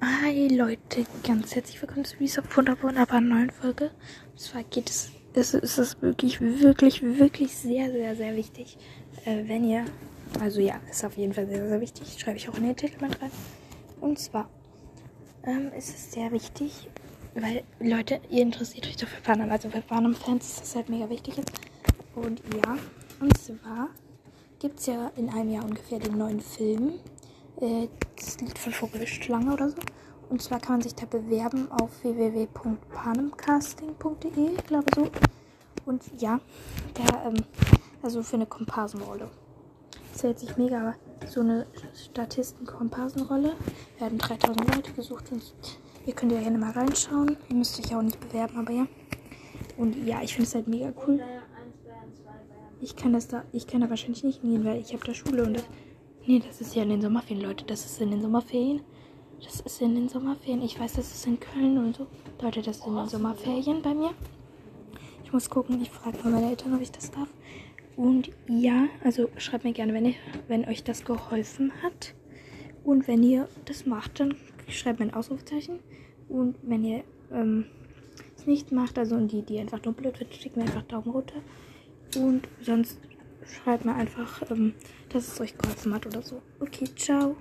Hi Leute, ganz herzlich willkommen zu dieser wunderbaren neuen Folge. Und zwar geht es, es ist es wirklich, wirklich, wirklich sehr, sehr, sehr wichtig, äh, wenn ihr, also ja, ist auf jeden Fall sehr, sehr wichtig, schreibe ich auch in den Titel mal rein. Und zwar ähm, ist es sehr wichtig, weil Leute, ihr interessiert euch doch für Panem, also für Panem-Fans ist das halt mega wichtig jetzt. Und ja, und zwar gibt es ja in einem Jahr ungefähr den neuen Film äh, das Lied von Vogelschlange oder so. Und zwar kann man sich da bewerben auf www.panemcasting.de, glaube so. Und ja, der, ähm, also für eine Komparsenrolle. Zählt sich mega, so eine Statisten-Komparsenrolle. Werden 3000 Leute gesucht und ihr könnt ja gerne mal reinschauen. Ihr müsst euch auch nicht bewerben, aber ja. Und ja, ich finde es halt mega cool. Ich kann das da, ich kann da wahrscheinlich nicht hingehen, weil ich habe da Schule und das Nee, das ist ja in den Sommerferien, Leute. Das ist in den Sommerferien. Das ist in den Sommerferien. Ich weiß, das ist in Köln und so. Leute, das ist in den Sommerferien bei mir. Ich muss gucken. Ich frage mal meine Eltern, ob ich das darf. Und ja, also schreibt mir gerne, wenn, ihr, wenn euch das geholfen hat. Und wenn ihr das macht, dann schreibt mir ein Ausrufezeichen. Und wenn ihr ähm, es nicht macht, also die, die einfach nur blöd wird, schickt mir einfach Daumen runter. Und sonst schreibt mir einfach, ähm, dass es euch geholfen hat oder so. Okay, ciao.